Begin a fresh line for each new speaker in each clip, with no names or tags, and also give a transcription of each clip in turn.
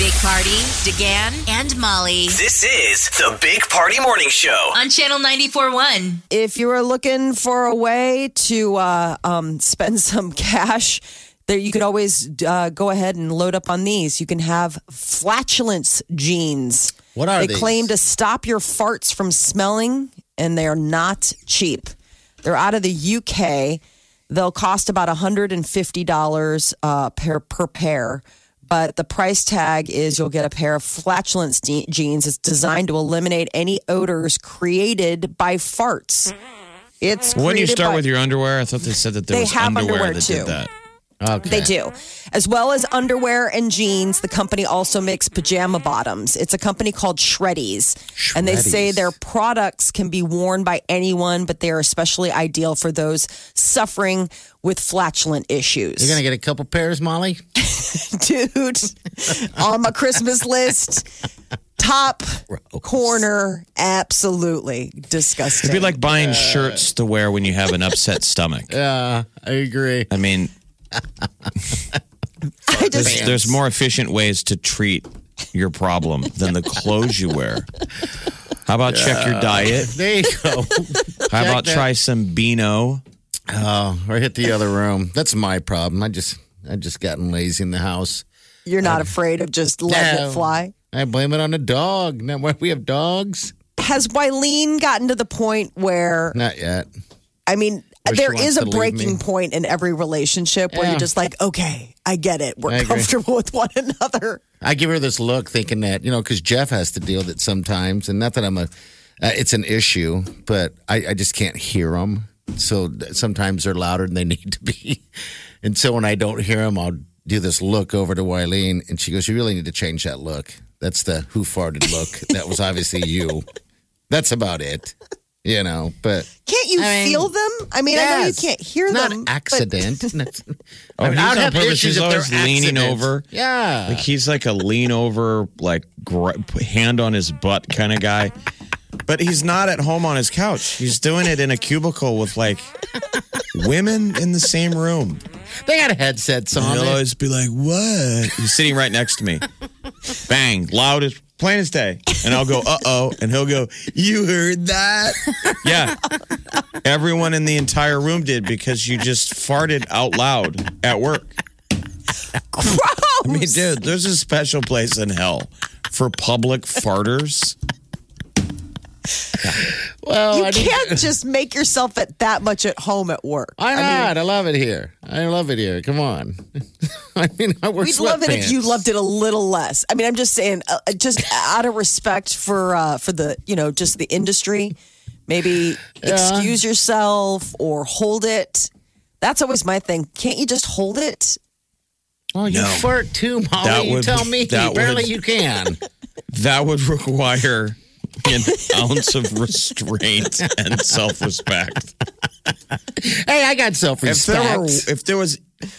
Big Party, DeGan, and Molly
This is the Big Party Morning Show.
on Channel 94.1.
if you are looking for a way to uh, um, spend some cash, there you could always uh, go ahead and load up on these. You can have flatulence jeans.
What are
they
these?
claim to stop your farts from smelling, and they are not cheap. They're out of the UK. They'll cost about $150 uh, per, per pair. But the price tag is you'll get a pair of flatulence je- jeans. It's designed to eliminate any odors created by farts. It's
When you start
by-
with your underwear, I thought they said that there
They
was
have
underwear,
underwear,
that
too.
did that.
Okay.
They do. As well as underwear and jeans, the company also makes pajama bottoms. It's a company called Shreddies. And they say their products can be worn by anyone, but they are especially ideal for those suffering with flatulent issues.
You're gonna get a couple pairs, Molly.
Dude, on my Christmas list, top corner, absolutely disgusting.
It'd be like buying shirts to wear when you have an upset stomach.
Yeah, I agree.
I mean,
I just,
there's, there's more efficient ways to treat your problem than the clothes you wear. How about check your diet?
There you go.
How about
that.
try some Beano?
oh, or hit the other room. That's my problem. I just, I just gotten lazy in the house.
you're not afraid of just letting
No.
it fly.
I blame it on the dog. Now, why we have dogs?
Has Wileen gotten to the point where
Not yet.
I mean,
Where she
there
wants
is a breaking
me.
point in every relationship where
Yeah.
you're just like, okay, I get it. We're
I agree.
comfortable with one another.
I give her this look, thinking that you know, because Jeff has to deal with it sometimes, and not that I'm a, uh, it's an issue, but I, I just can't hear them. So sometimes they're louder than they need to be, and so when I don't hear them, I'll do this look over to Wileen, and she goes, "You really need to change that look. That's the who farted look. that was obviously you. That's about it." You know, but
Can't you
I mean,
feel them? I mean, I know you can't hear
It's not
them.
an
but-
accident.
Oh,
I mean,
he's
I'd
on
have
purpose.
issues
He's always leaning
accidents.
over.
Yeah,
Like he's like a lean over, like gr- hand on his butt kind of guy. But he's not at home on his couch. He's doing it in a cubicle with like women in the same room.
they got headsets
And
on.
he'll always be like, "What?" He's sitting right next to me. Bang, loud as plain as day. And I'll go, "Uh oh," and he'll go, "You heard that?" Yeah. Everyone in the entire room did because you just farted out loud at work.
Gross.
I mean, dude, there's a special place in hell for public farters.
Well,
you
I didn't-
can't just make yourself at that much at home at work.
Why
I mean,
not? I love it here. I love it here. Come on. I mean, I wear
We'd love it if you loved it a little less. I mean, I'm just saying, uh, just out of respect for uh, for the you know just the industry, maybe excuse yourself or hold it. That's always my thing. Can't you just hold it?
Well, you
No.
flirt too, Molly.
That
you
would-
tell me.
that
Apparently,
would-
you can.
That would require an ounce of restraint and self respect.
hey, I got self-respect.
there were, if there was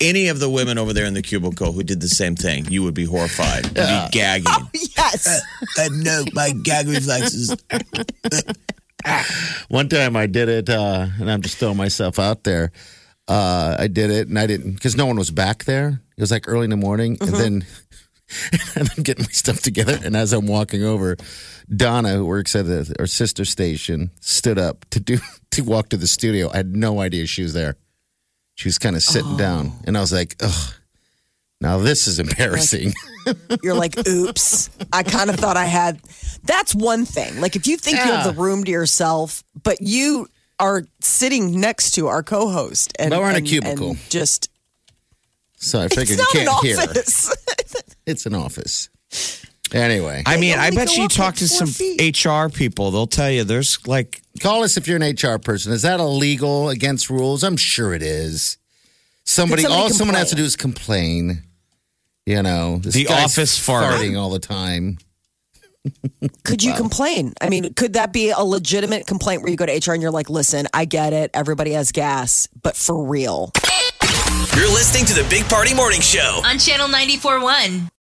any of the women over there in the cubicle who did the same thing, you would be horrified. You'd be gagging.
Yes.
Uh, no, my gag reflexes.
One time I did it, uh, and I'm just throwing myself out there. Uh, I did it, and I didn't because no one was back there. It was like early in the morning, and then and I'm getting my stuff together. And as I'm walking over, Donna, who works at the, our sister station, stood up to do to walk to the studio. I had no idea she was there. She was kind of sitting down, oh. and I was like, "Ugh, now this is embarrassing."
You're like, oops. I kind of thought I had. That's one thing. Like, if you think you have the room to yourself, but you are sitting next to our co-host, and
But we're in a cubicle.
just
so I figured you can't hear. It's an office. Anyway,
I mean, I bet you talk to some HR people. They'll tell you there's like.
Call us if you're an HR person. Is that illegal against rules? I'm sure it is. Somebody, all complain? someone has to do is complain. You know,
the office farting.
farting all the time.
could you complain? I mean, could that be a legitimate complaint where you go to HR and you're like, listen, I get it. Everybody has gas, but for real.
You're listening to the Big Party Morning Show
on Channel 94.1.